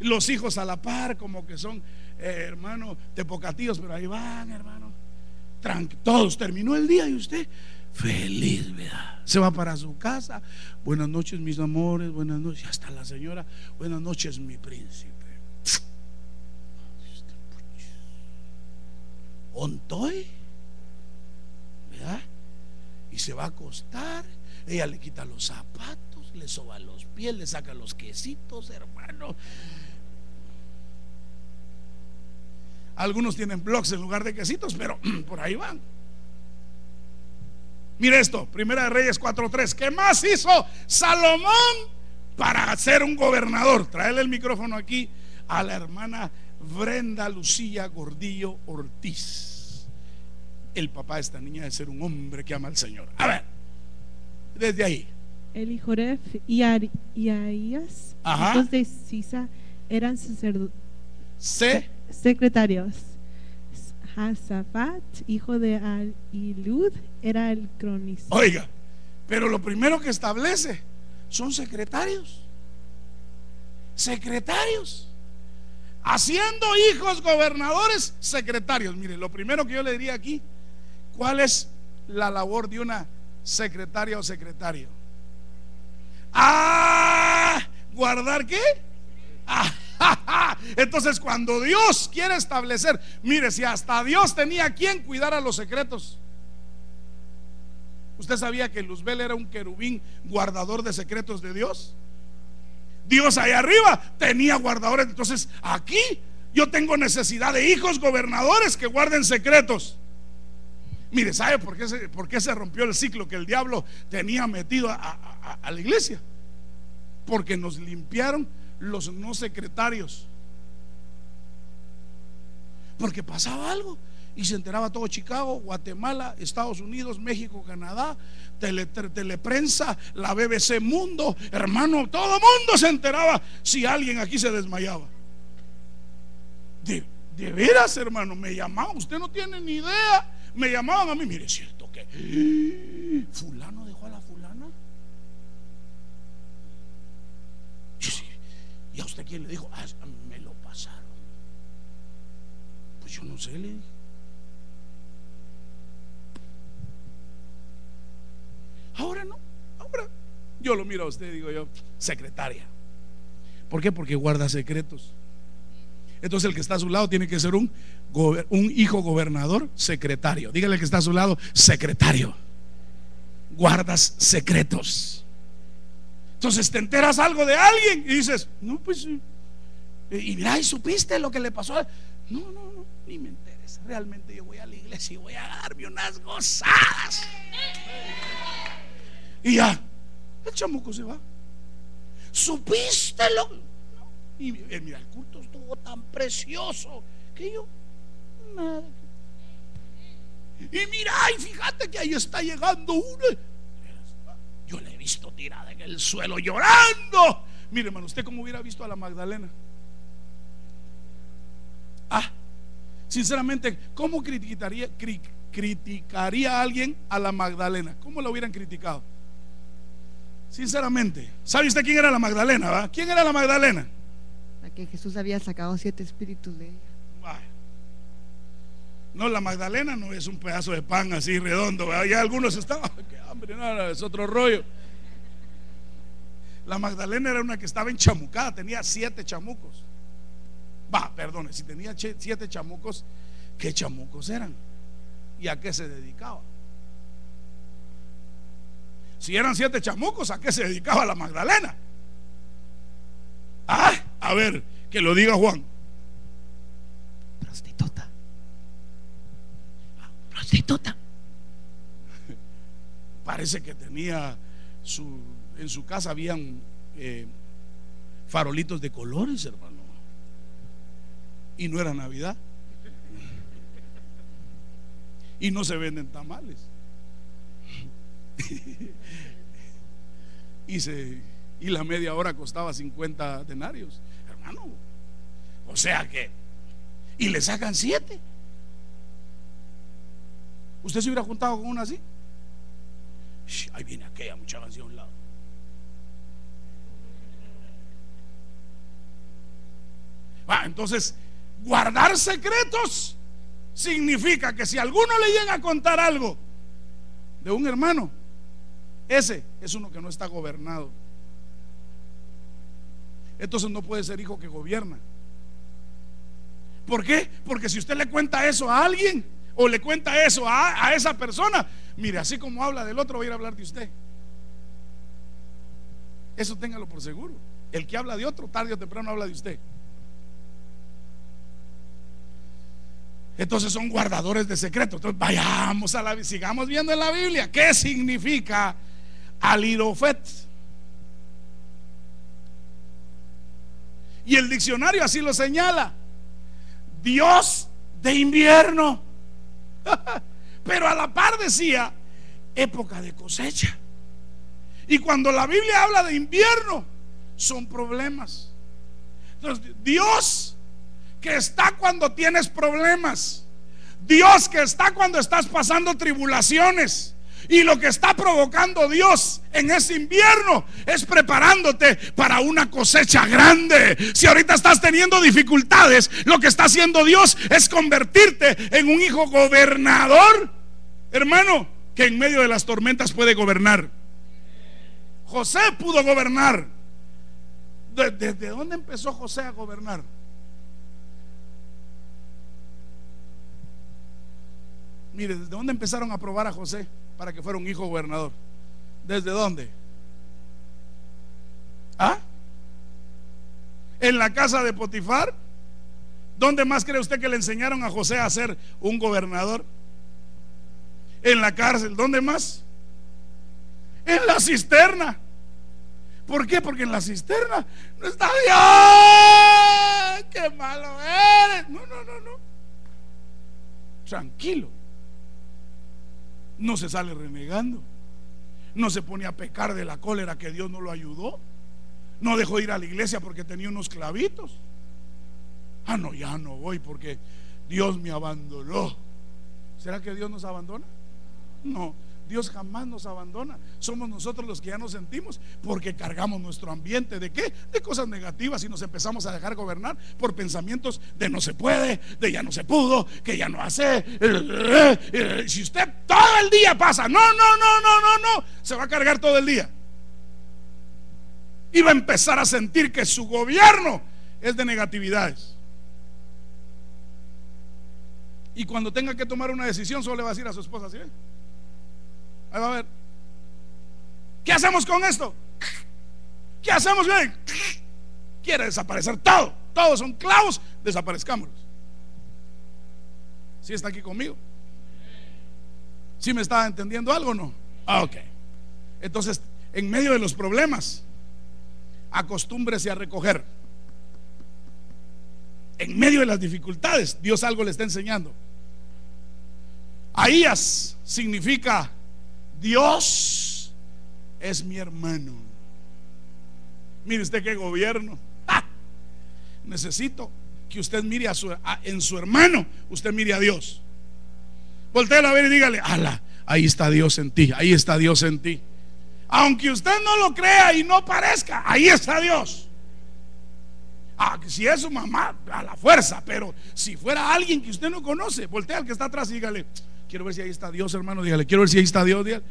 Los hijos a la par, como que son, eh, hermano, tepocatíos, pero ahí van, hermano. Todos terminó el día y usted feliz, ¿verdad? Se va para su casa. Buenas noches, mis amores. Buenas noches. Hasta la señora. Buenas noches, mi príncipe. Ontoy, ¿verdad? Y se va a acostar. Ella le quita los zapatos, le soba los pies, le saca los quesitos, hermano. Algunos tienen blogs en lugar de quesitos, pero por ahí van. Mire esto, Primera de Reyes 4.3. ¿Qué más hizo Salomón para ser un gobernador? Traerle el micrófono aquí a la hermana Brenda Lucía Gordillo Ortiz. El papá de esta niña de ser un hombre que ama al Señor. A ver, desde ahí.Elijoref y Ari- y Ajá. hijos de Sisa, eran sacerdo- Se secretarios. Hasafat, hijo de Al-Ilud, era el cronista. Oiga, pero lo primero que establece son secretarios. Secretarios. Haciendo hijos gobernadores, secretarios. Mire, lo primero que yo le diría aquí, ¿cuál es la labor de una secretaria o secretario? Ah, guardar qué? Ah, Entonces, cuando Dios quiere establecer, mire, si hasta Dios tenía quien cuidar a los secretos. ¿Usted sabía que Luzbel era un querubín guardador de secretos de Dios? Dios allá arriba tenía guardadores. Entonces, aquí yo tengo necesidad de hijos gobernadores que guarden secretos. Mire, ¿sabe por qué se, por qué se rompió el ciclo que el diablo tenía metido a la iglesia? Porque nos limpiaron los no secretarios. Porque pasaba algo y se enteraba todo Chicago, Guatemala, Estados Unidos, México, Canadá, tele, te- teleprensa, la BBC Mundo, hermano, todo mundo se enteraba si alguien aquí se desmayaba. De, de veras, hermano, me llamaban, usted no tiene ni idea. Me llamaban a mí, mire, es cierto que fulano dejó a la fulana. Yo sí, ¿Y a usted quién le dijo? "Ah, me lo pasaron. Pues yo no sé, le dije. Ahora no, ahora yo lo miro a usted, digo yo, secretaria. ¿Por qué? Porque guarda secretos. Entonces el que está a su lado tiene que ser un, un hijo gobernador secretario. Dígale al que está a su lado, secretario. Guardas secretos. Entonces te enteras algo de alguien y dices, no, pues, eh, y mira, y supiste lo que le pasó. a-". No, no, no, ni me interesa. Realmente yo voy a la iglesia y voy a darme unas gozadas. Y ya, el chamuco se va. ¿Supiste lo. Y eh, mira, el culto estuvo tan precioso que yo, nada. Y mira, y fíjate que ahí está llegando una. Yo la he visto tirada en el suelo llorando. Mire, hermano, ¿usted cómo hubiera visto a la Magdalena? Ah, sinceramente, ¿cómo criticaría, cri- criticaría a alguien a la Magdalena? ¿Cómo la hubieran criticado? Sinceramente, ¿sabe usted quién era la Magdalena? va? ¿Quién era la Magdalena? La que Jesús había sacado siete espíritus de ella. No, la Magdalena no es un pedazo de pan así redondo. ¿verdad? Ya algunos estaban, hambre, no, no, es otro rollo. La Magdalena era una que estaba enchamucada, tenía siete chamucos. Va, perdone, si tenía siete chamucos, ¿qué chamucos eran? ¿Y a qué se dedicaba? Si eran siete chamucos, ¿a qué se dedicaba la Magdalena? Ah, a ver, que lo diga Juan. Prostituta. prostituta. Parece que tenía su, en su casa habían eh, farolitos de colores, hermano. Y no era Navidad. Y no se venden tamales. Y, se, y la media hora costaba 50 denarios, hermano. O sea que, y le sacan siete. ¿Usted se hubiera juntado con una así? Shh, ahí viene aquella muchacha hacia un lado. Ah, entonces, guardar secretos significa que si alguno le llega a contar algo de un hermano, ese es uno que no está gobernado. Entonces no puede ser hijo que gobierna. ¿Por qué? Porque si usted le cuenta eso a alguien o le cuenta eso a, a esa persona, mire, así como habla del otro, va a ir a hablar de usted. Eso téngalo por seguro. El que habla de otro, tarde o temprano habla de usted. Entonces son guardadores de secretos. Entonces vayamos a la sigamos viendo en la Biblia qué significa alirofet. Y el diccionario así lo señala. Dios de invierno. Pero a la par decía época de cosecha. Y cuando la Biblia habla de invierno, son problemas. Entonces, Dios que está cuando tienes problemas. Dios que está cuando estás pasando tribulaciones. Y lo que está provocando Dios en ese invierno es preparándote para una cosecha grande. Si ahorita estás teniendo dificultades, lo que está haciendo Dios es convertirte en un hijo gobernador. Hermano, que en medio de las tormentas puede gobernar. José pudo gobernar. ¿Desde dónde empezó José a gobernar? Mire, ¿desde dónde empezaron a probar a José para que fuera un hijo gobernador? ¿Desde dónde? ¿Ah? ¿En la casa de Potifar? ¿Dónde más cree usted que le enseñaron a José a ser un gobernador? En la cárcel, ¿dónde más? En la cisterna. ¿Por qué? Porque en la cisterna no está Dios. ¡Qué malo eres! No, no, no, no. Tranquilo no se sale renegando, no se pone a pecar de la cólera que Dios no lo ayudó, no dejó ir a la iglesia porque tenía unos clavitos. Ah, no, ya no voy porque Dios me abandonó. ¿Será que Dios nos abandona? No. Dios jamás nos abandona. Somos nosotros los que ya nos sentimos porque cargamos nuestro ambiente de qué? De cosas negativas y nos empezamos a dejar gobernar por pensamientos de no se puede, de ya no se pudo, que ya no hace. Si usted todo el día pasa, no, no, no, no, no, no, se va a cargar todo el día. Y va a empezar a sentir que su gobierno es de negatividades. Y cuando tenga que tomar una decisión, solo le va a decir a su esposa, ¿sí? Ahí va a ver. ¿Qué hacemos con esto? ¿Qué hacemos? Quiere desaparecer todo. Todos son clavos, desaparezcámoslos. ¿Sí está aquí conmigo? ¿Sí me está entendiendo algo o no? Ah, ok. Entonces, en medio de los problemas, acostúmbrese a recoger. En medio de las dificultades, Dios algo le está enseñando. Ahías significa Dios es mi hermano. Mire usted qué gobierno. Necesito que usted mire a su, en su hermano, usted mire a Dios. Voltea a ver y dígale, ala, ahí está Dios en ti, ahí está Dios en ti. Aunque usted no lo crea y no parezca, ahí está Dios. Ah, si es su mamá, a la fuerza, pero si fuera alguien que usted no conoce, voltea al que está atrás y dígale, Quiero ver si ahí está Dios, hermano. Dígale, quiero ver si ahí está Dios. Dígale.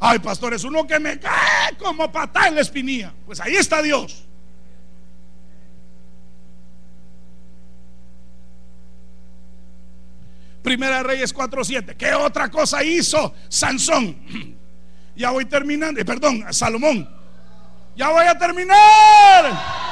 Ay, pastor, es uno que me cae como patada en la espinilla. Pues ahí está Dios. Primera Reyes 4:7. ¿Qué otra cosa hizo Sansón? Ya voy terminando. Eh, perdón, Salomón. Ya voy a terminar.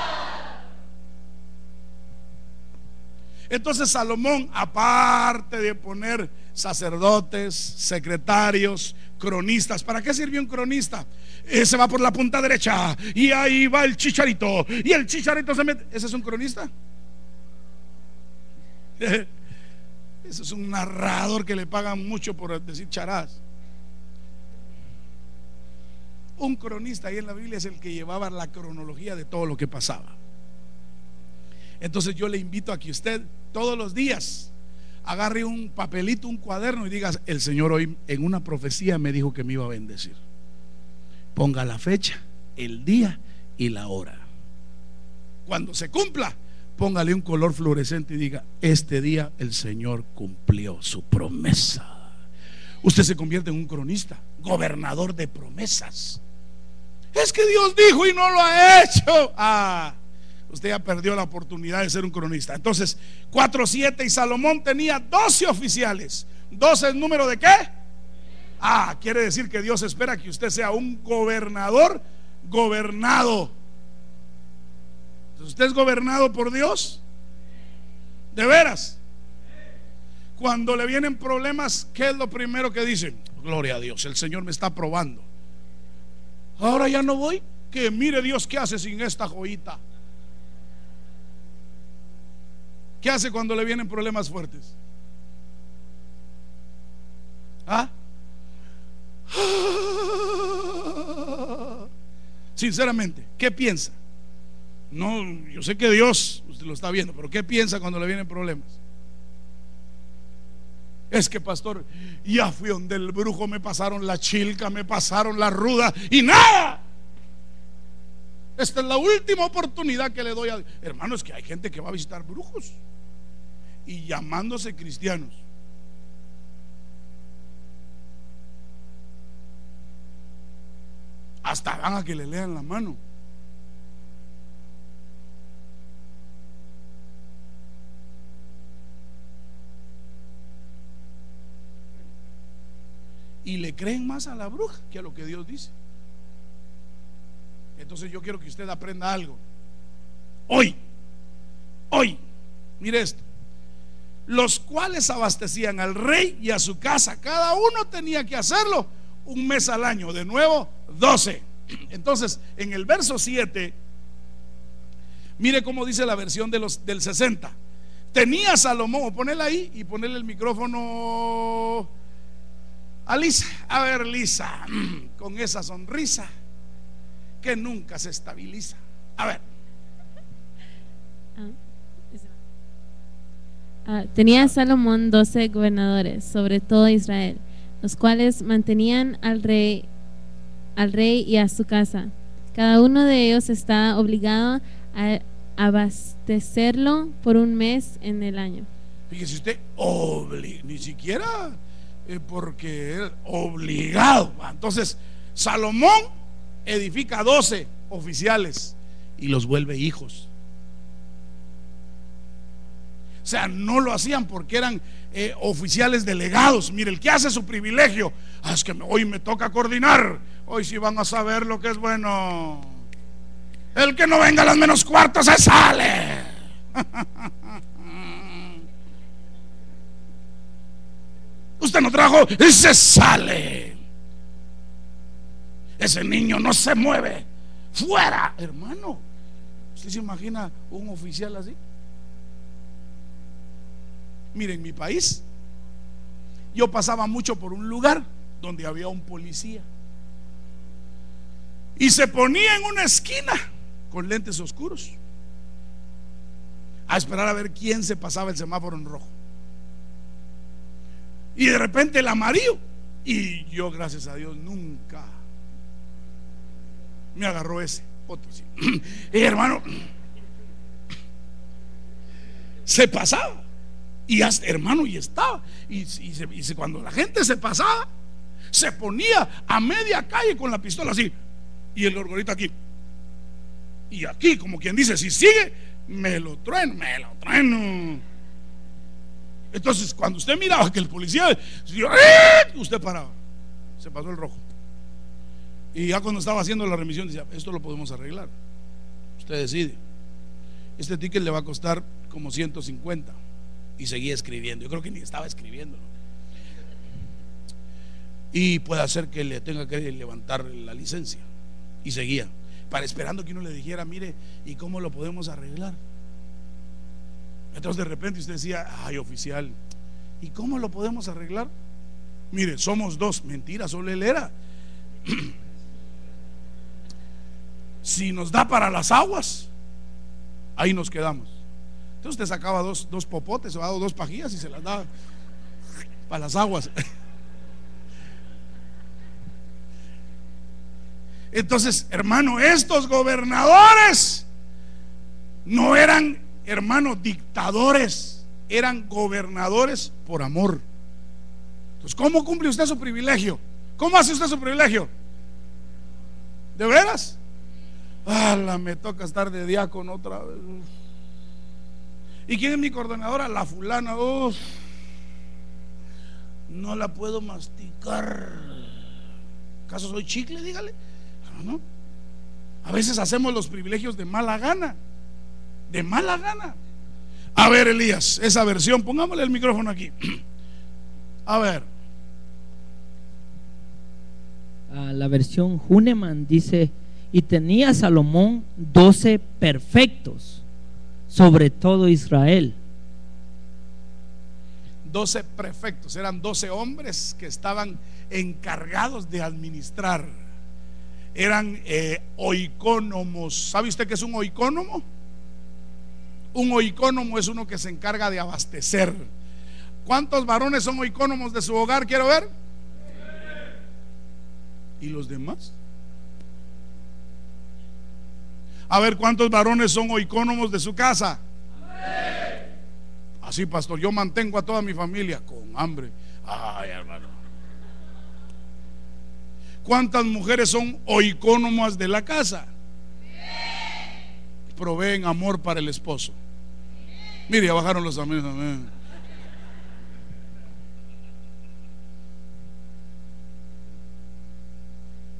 Entonces Salomón, aparte de poner sacerdotes, secretarios, cronistas, ¿para qué sirvió un cronista? Ese se va por la punta derecha y ahí va el chicharito y el chicharito se mete. ¿Ese es un cronista? Ese es un narrador que le pagan mucho por decir charadas. Un cronista ahí en la Biblia es el que llevaba la cronología de todo lo que pasaba. Entonces yo le invito a que usted todos los días agarre un papelito, un cuaderno y diga, el Señor hoy en una profecía me dijo que me iba a bendecir. Ponga la fecha, el día y la hora. Cuando se cumpla, póngale un color fluorescente y diga, este día el Señor cumplió su promesa. Usted se convierte en un cronista, gobernador de promesas. Es que Dios dijo y no lo ha hecho. Ah, usted ya perdió la oportunidad de ser un cronista. Entonces, 4, 7 y Salomón tenía 12 oficiales. ¿12 es número de qué? Ah, quiere decir que Dios espera que usted sea un gobernador gobernado. ¿Usted es gobernado por Dios? ¿De veras? Cuando le vienen problemas, ¿qué es lo primero que dicen? Gloria a Dios, el Señor me está probando. Ahora ya no voy. Que mire Dios qué hace sin esta joyita. ¿Qué hace cuando le vienen problemas fuertes? ¿Ah? Sinceramente, ¿qué piensa? No, yo sé que Dios, usted lo está viendo, pero ¿qué piensa cuando le vienen problemas? Es que, pastor, ya fui donde el brujo, me pasaron la chilca, me pasaron la ruda y nada. Esta es la última oportunidad que le doy a Hermano, es que hay gente que va a visitar brujos y llamándose cristianos. Hasta van a que le lean la mano. Y le creen más a la bruja que a lo que Dios dice. Entonces yo quiero que usted aprenda algo. Hoy, hoy, mire esto. Los cuales abastecían al rey y a su casa. Cada uno tenía que hacerlo un mes al año. De nuevo, 12. Entonces, en el verso 7, mire cómo dice la versión de los, del 60. Tenía Salomón, ponele ahí y ponerle el micrófono a Lisa. A ver, Lisa, con esa sonrisa que nunca se estabiliza. A ver. Ah, tenía Salomón doce gobernadores sobre todo Israel, los cuales mantenían al rey, al rey y a su casa. Cada uno de ellos está obligado a abastecerlo por un mes en el año. Fíjese usted, ni siquiera eh, porque es obligado. Entonces, Salomón edifica 12 oficiales y los vuelve hijos. O sea, no lo hacían porque eran eh, oficiales delegados. Mire, el que hace su privilegio, ah, es que hoy me toca coordinar. Hoy sí van a saber lo que es bueno. El que no venga a las menos cuartos se sale. Usted no trajo y se sale. Ese niño no se mueve. Fuera, hermano. ¿Usted se imagina un oficial así? Miren, en mi país, yo pasaba mucho por un lugar donde había un policía. Y se ponía en una esquina con lentes oscuros a esperar a ver quién se pasaba el semáforo en rojo. Y de repente el amarillo. Y yo, gracias a Dios, nunca me agarró ese. Otro sí. Hermano, se pasaba. Y hasta, hermano, y estaba. Y, cuando la gente se pasaba, se ponía a media calle con la pistola así. Y el gorgorito aquí. Y aquí, como quien dice, si sigue, me lo trueno, me lo trueno. Entonces, cuando usted miraba que el policía, ¡eh! usted paraba. Se pasó el rojo. Y ya cuando estaba haciendo la remisión decía, esto lo podemos arreglar. Usted decide. Este ticket le va a costar como 150. Y seguía escribiendo. Yo creo que ni estaba escribiendo. Y puede hacer que le tenga que levantar la licencia. Y seguía. Para esperando que uno le dijera, mire, ¿y cómo lo podemos arreglar? Entonces de repente usted decía, ay oficial, ¿y cómo lo podemos arreglar? Mire, somos dos. Mentira, solo él era. si nos da para las aguas, ahí nos quedamos. Entonces usted sacaba dos, dos popotes o dos pajillas y se las daba para las aguas. Entonces, hermano, estos gobernadores no eran, hermano, dictadores, eran gobernadores por amor. Entonces, ¿cómo cumple usted su privilegio? ¿Cómo hace usted su privilegio? ¿De veras? La me toca estar de diácono otra vez. ¿Y quién es mi coordinadora? La fulana. no la puedo masticar. ¿Acaso soy chicle? Dígale. No, A veces hacemos los privilegios de mala gana. De mala gana. A ver, Elías, esa versión, pongámosle el micrófono aquí. A ver, Ah, la versión Huneman dice, y tenía Salomón doce perfectos sobre todo Israel. 12 prefectos, eran 12 hombres que estaban encargados de administrar. Eran eh, oicónomos. ¿Sabe usted qué es un oicónomo? Un oicónomo es uno que se encarga de abastecer. ¿Cuántos varones son oicónomos de su hogar? Quiero ver. ¿Y los demás? A ver, ¿cuántos varones son oicónomos de su casa? Así, pastor, yo mantengo a toda mi familia con hambre. Ay, hermano. ¿Cuántas mujeres son oicónomas de la casa? Proveen amor para el esposo. Mire, ya bajaron los amigos. Amén.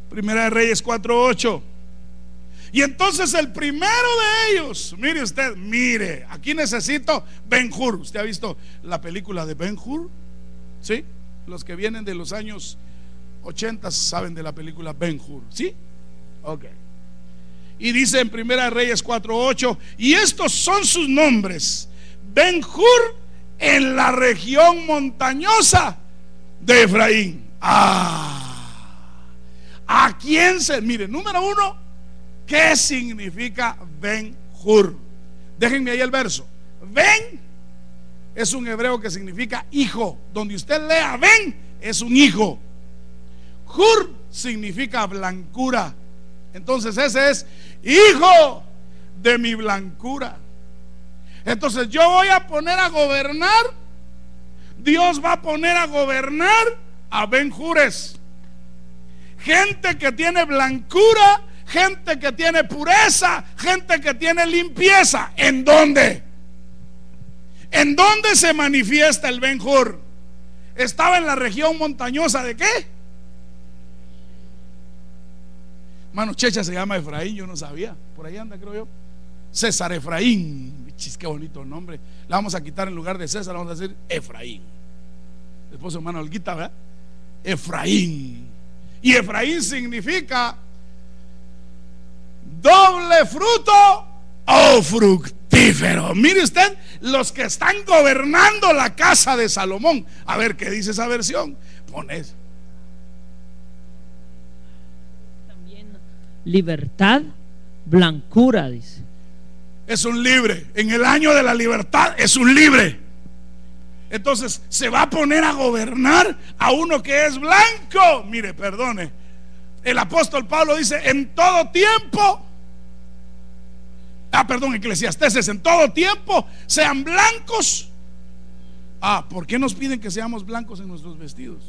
Primera de Reyes 4:8. Y entonces el primero de ellos, mire usted, mire, aquí necesito Ben Hur. ¿Usted ha visto la película de Ben Hur? ¿Sí? Los que vienen de los años 80 saben de la película Ben Hur. ¿Sí? Ok. Y dice en Primera Reyes 4:8, y estos son sus nombres: Ben Hur en la región montañosa de Efraín. Ah. ¿A quién se? Mire, número uno, ¿qué significa Ben Hur? Déjenme ahí el verso. Ben es un hebreo que significa hijo. Donde usted lea Ben es un hijo. Hur significa blancura. Entonces ese es hijo de mi blancura. Entonces yo voy a poner a gobernar. Dios va a poner a gobernar a Ben Jures. Gente que tiene blancura, gente que tiene pureza, gente que tiene limpieza. ¿En dónde? ¿En dónde se manifiesta el Ben Hur? Estaba en la región montañosa de qué? Mano Checha se llama Efraín, yo no sabía. Por ahí anda, creo yo. César Efraín. Chis, qué bonito nombre. La vamos a quitar en lugar de César, vamos a decir Efraín. Después hermano Olguita, ¿verdad? Efraín. Y Efraín significa doble fruto o fructífero. Mire usted, los que están gobernando la casa de Salomón. A ver qué dice esa versión. Pones. Libertad, blancura, dice. Es un libre. En el año de la libertad es un libre. Entonces se va a poner a gobernar a uno que es blanco. Mire, perdone. El apóstol Pablo dice, en todo tiempo, ah, perdón, eclesiasteses, en todo tiempo sean blancos. Ah, ¿por qué nos piden que seamos blancos en nuestros vestidos?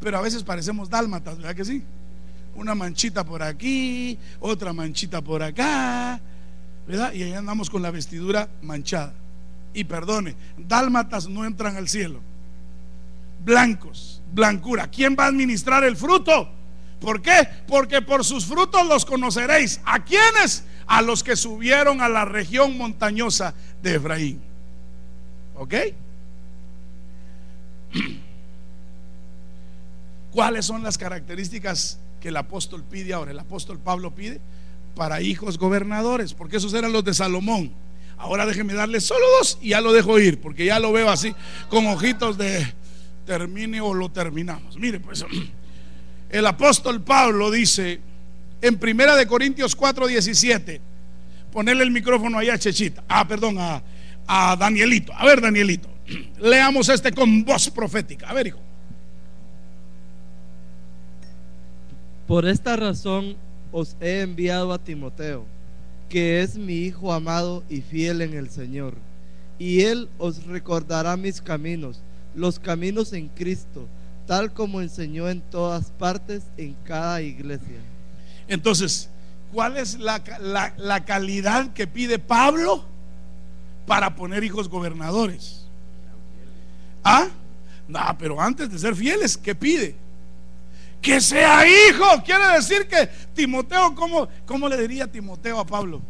Pero a veces parecemos dálmatas, ¿verdad que sí? Una manchita por aquí, otra manchita por acá, ¿verdad? Y ahí andamos con la vestidura manchada. Y perdone, dálmatas no entran al cielo. Blancos, blancura. ¿Quién va a administrar el fruto? ¿Por qué? Porque por sus frutos los conoceréis. ¿A quiénes? A los que subieron a la región montañosa de Efraín. ¿Ok? ¿Cuáles son las características que el apóstol pide ahora? El apóstol Pablo pide para hijos gobernadores, porque esos eran los de Salomón. Ahora déjeme darle solo dos y ya lo dejo ir, porque ya lo veo así, con ojitos de termine o lo terminamos. Mire, pues el apóstol Pablo dice en Primera de Corintios 4, 17, ponerle el micrófono ahí a Chechita, ah, perdón, a, a Danielito. A ver, Danielito, leamos este con voz profética. A ver, hijo. Por esta razón os he enviado a Timoteo, que es mi hijo amado y fiel en el Señor. Y él os recordará mis caminos, los caminos en Cristo, tal como enseñó en todas partes, en cada iglesia. Entonces, ¿cuál es la, la- la calidad que pide Pablo para poner hijos gobernadores? ¿Ah? No, pero antes de ser fieles, ¿qué pide? Que sea hijo. Quiere decir que Timoteo, ¿cómo, cómo le diría Timoteo a Pablo?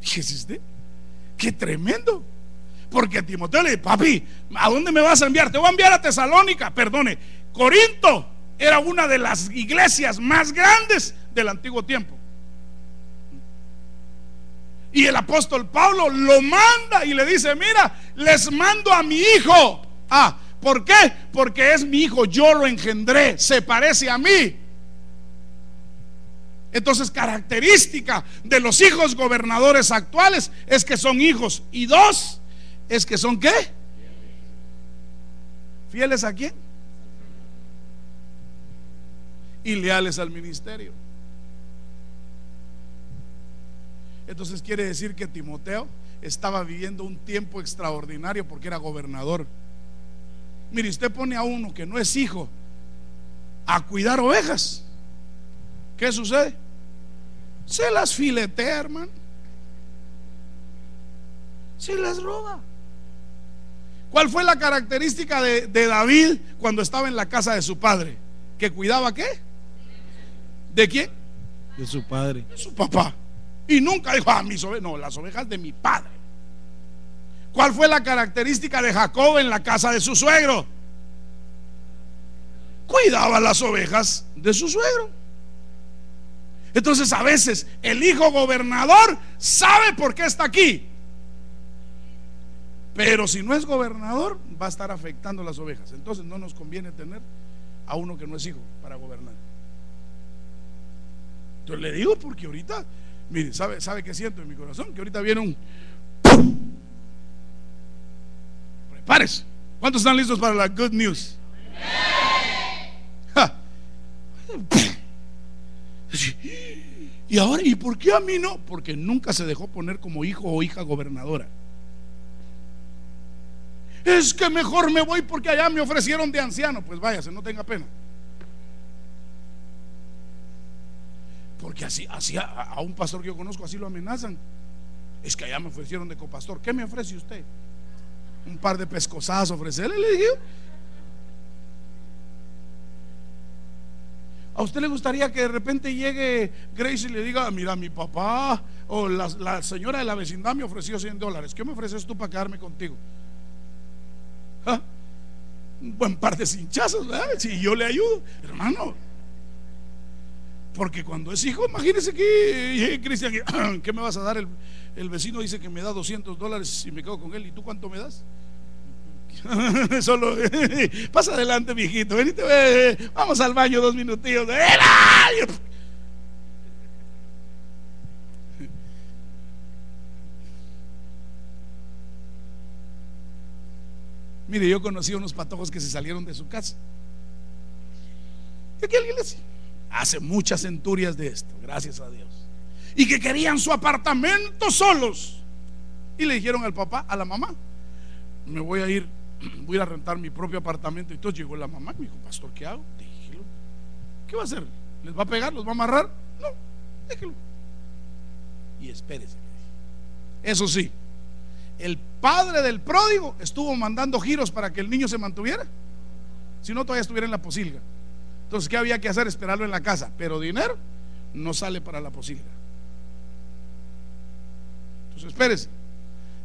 Fíjese usted, qué tremendo. Porque Timoteo le dice, papi, ¿a dónde me vas a enviar? Te voy a enviar a Tesalónica. Perdone, Corinto era una de las iglesias más grandes del antiguo tiempo. Y el apóstol Pablo lo manda y le dice, mira, les mando a mi hijo. Ah, ¿por qué? Porque es mi hijo, yo lo engendré, se parece a mí. Entonces, característica de los hijos gobernadores actuales es que son hijos. Y dos, es que son qué? ¿Fieles a quién? Y leales al ministerio. Entonces quiere decir que Timoteo estaba viviendo un tiempo extraordinario porque era gobernador. Mire, usted pone a uno que no es hijo a cuidar ovejas. ¿Qué sucede? Se las filetea, hermano. Se las roba. ¿Cuál fue la característica de, de, David cuando estaba en la casa de su padre? ¿Que cuidaba qué? ¿De quién? De su padre. De su papá. Y nunca dijo, ah, mis ovejas. No, las ovejas de mi padre. ¿Cuál fue la característica de Jacob en la casa de su suegro? Cuidaba las ovejas de su suegro. Entonces a veces el hijo gobernador sabe por qué está aquí. Pero si no es gobernador, va a estar afectando las ovejas. Entonces no nos conviene tener a uno que no es hijo para gobernar. Yo le digo porque ahorita, mire, ¿sabe, sabe qué siento en mi corazón? Que ahorita viene un... Prepárese. ¿Cuántos están listos para la good news? Ja. Y ahora, ¿y por qué a mí no? Porque nunca se dejó poner como hijo o hija gobernadora. Es que mejor me voy porque allá me ofrecieron de anciano. Pues váyase, no tenga pena. Porque así, así a, un pastor que yo conozco, así lo amenazan. Es que allá me ofrecieron de copastor. ¿Qué me ofrece usted? Un par de pescosadas ofrecerle, le dije. ¿A usted le gustaría que de repente llegue Grace y le diga, mira, mi papá o la, la señora de la vecindad me ofreció 100 dólares? ¿Qué me ofreces tú para quedarme contigo? ¿Ah? Un buen par de cinchazos, ¿verdad? Si yo le ayudo, hermano. Porque cuando es hijo, imagínese que, Cristian, ¿qué me vas a dar? El, el, vecino dice que me da 200 dólares y me quedo con él. ¿Y tú cuánto me das? Solo pasa adelante, viejito. Venite, ve, vamos al baño dos minutillos. Mire, yo conocí a unos patojos que se salieron de su casa. ¿Y aquí alguien les hace muchas centurias de esto, gracias a Dios. Y que querían su apartamento solos. Y le dijeron al papá, a la mamá, me voy a ir, voy a rentar mi propio apartamento. Y entonces llegó la mamá y me dijo, pastor, ¿qué hago? Déjelo. ¿Qué va a hacer? ¿Les va a pegar? ¿Los va a amarrar? No, déjelo. Y espérese. Eso sí, el padre del pródigo estuvo mandando giros para que el niño se mantuviera. Si no, todavía estuviera en la posilga. Entonces, ¿qué había que hacer? Esperarlo en la casa. Pero dinero no sale para la posilga. Entonces, espérese.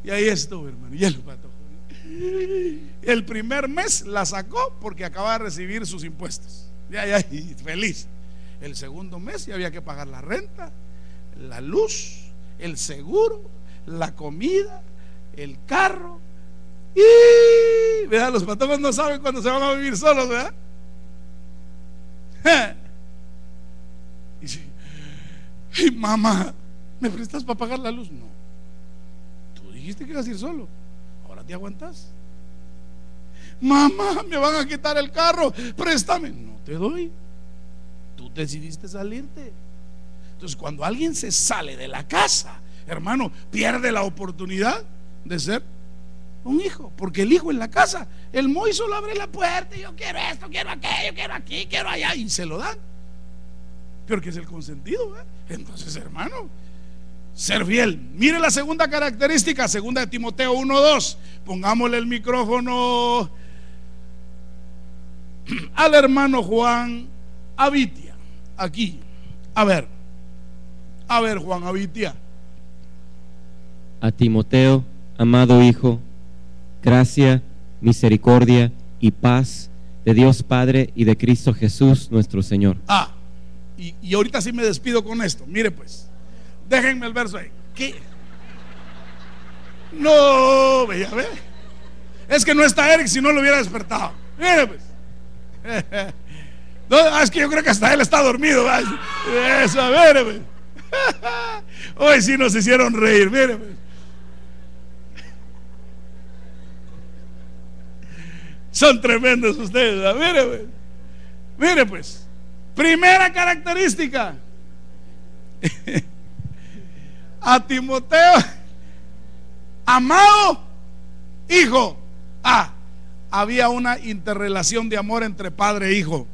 Y ahí estuvo, hermano. Y el pato. El primer mes la sacó porque acaba de recibir sus impuestos. Ya, ya, feliz. El segundo mes ya había que pagar la renta, la luz, el seguro, la comida, el carro. Y, ¿verdad? Los patojos no saben cuándo se van a vivir solos, ¿verdad? Y, si, y mamá, ¿me prestas para pagar la luz? No. Tú dijiste que ibas a ir solo. Ahora te aguantas. Mamá, me van a quitar el carro. Préstame. No te doy. Tú decidiste salirte. Entonces, cuando alguien se sale de la casa, hermano, pierde la oportunidad de ser un hijo, porque el hijo en la casa, el Moy solo abre la puerta y yo quiero esto, quiero aquello, quiero aquí, quiero allá, y se lo dan. Pero que es el consentido, ¿eh? Entonces, hermano, ser fiel. Mire la segunda característica, segunda de Timoteo 1.2. Pongámosle el micrófono al hermano Juan Avitia, aquí. A ver, a ver, Juan Avitia. A Timoteo amado Hijo, Gracia, misericordia y paz de Dios Padre y de Cristo Jesús nuestro Señor. Ah, y, y ahorita sí me despido con esto. Mire pues, déjenme el verso ahí. ¿Qué? No, vea, ve. Es que no está Eric si no lo hubiera despertado. Mire pues. No, es que yo creo que hasta él está dormido. ¿va? Eso, mire pues. Hoy sí nos hicieron reír, mire pues. Son tremendos ustedes, ¿va? mire pues. Mire pues. Primera característica. A Timoteo, amado hijo. Ah, había una interrelación de amor entre padre e hijo.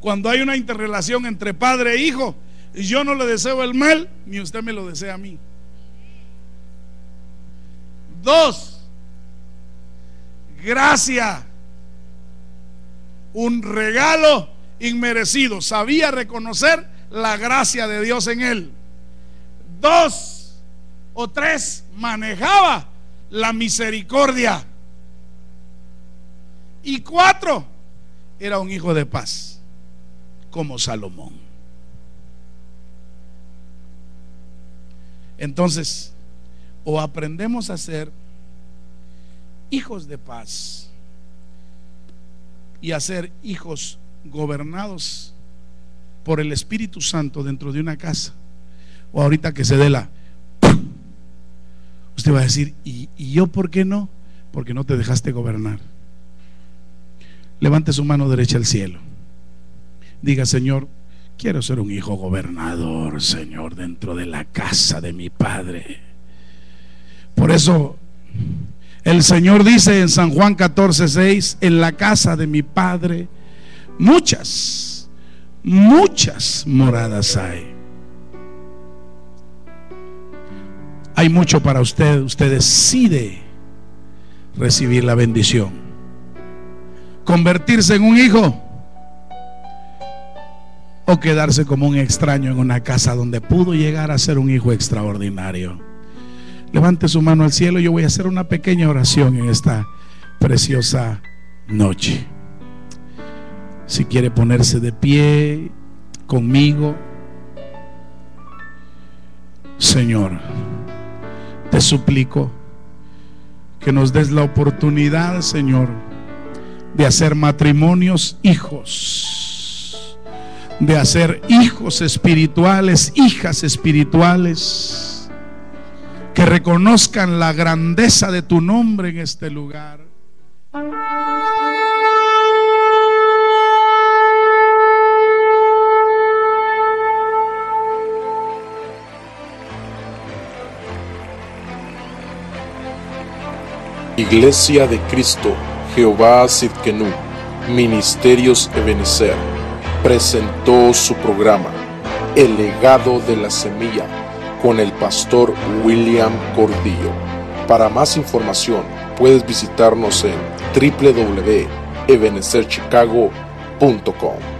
Cuando hay una interrelación entre padre e hijo, yo no le deseo el mal, ni usted me lo desea a mí. Dos, gracia, un regalo inmerecido. Sabía reconocer la gracia de Dios en él. Dos o tres, manejaba la misericordia. Y cuatro, era un hijo de paz, como Salomón. Entonces, o aprendemos a ser hijos de paz y a ser hijos gobernados por el Espíritu Santo dentro de una casa, o ahorita que se dé la... Usted va a decir, ¿y, y yo por qué no? Porque no te dejaste gobernar. Levante su mano derecha al cielo. Diga, Señor, quiero ser un hijo gobernador, Señor, dentro de la casa de mi Padre. Por eso el Señor dice en San Juan 14, 6, en la casa de mi Padre, muchas, muchas moradas hay. Hay mucho para usted, usted decide recibir la bendición. Convertirse en un hijo o quedarse como un extraño en una casa donde pudo llegar a ser un hijo extraordinario. Levante su mano al cielo, yo voy a hacer una pequeña oración en esta preciosa noche. Si quiere ponerse de pie conmigo, Señor, te suplico que nos des la oportunidad, Señor, de hacer matrimonios hijos, de hacer hijos espirituales, hijas espirituales, que reconozcan la grandeza de tu nombre en este lugar. Iglesia de Cristo, Jehová Sidkenú, Ministerios Ebenezer, presentó su programa, El legado de la semilla, con el pastor William Cordillo. Para más información, puedes visitarnos en www.ebenezerchicago.com.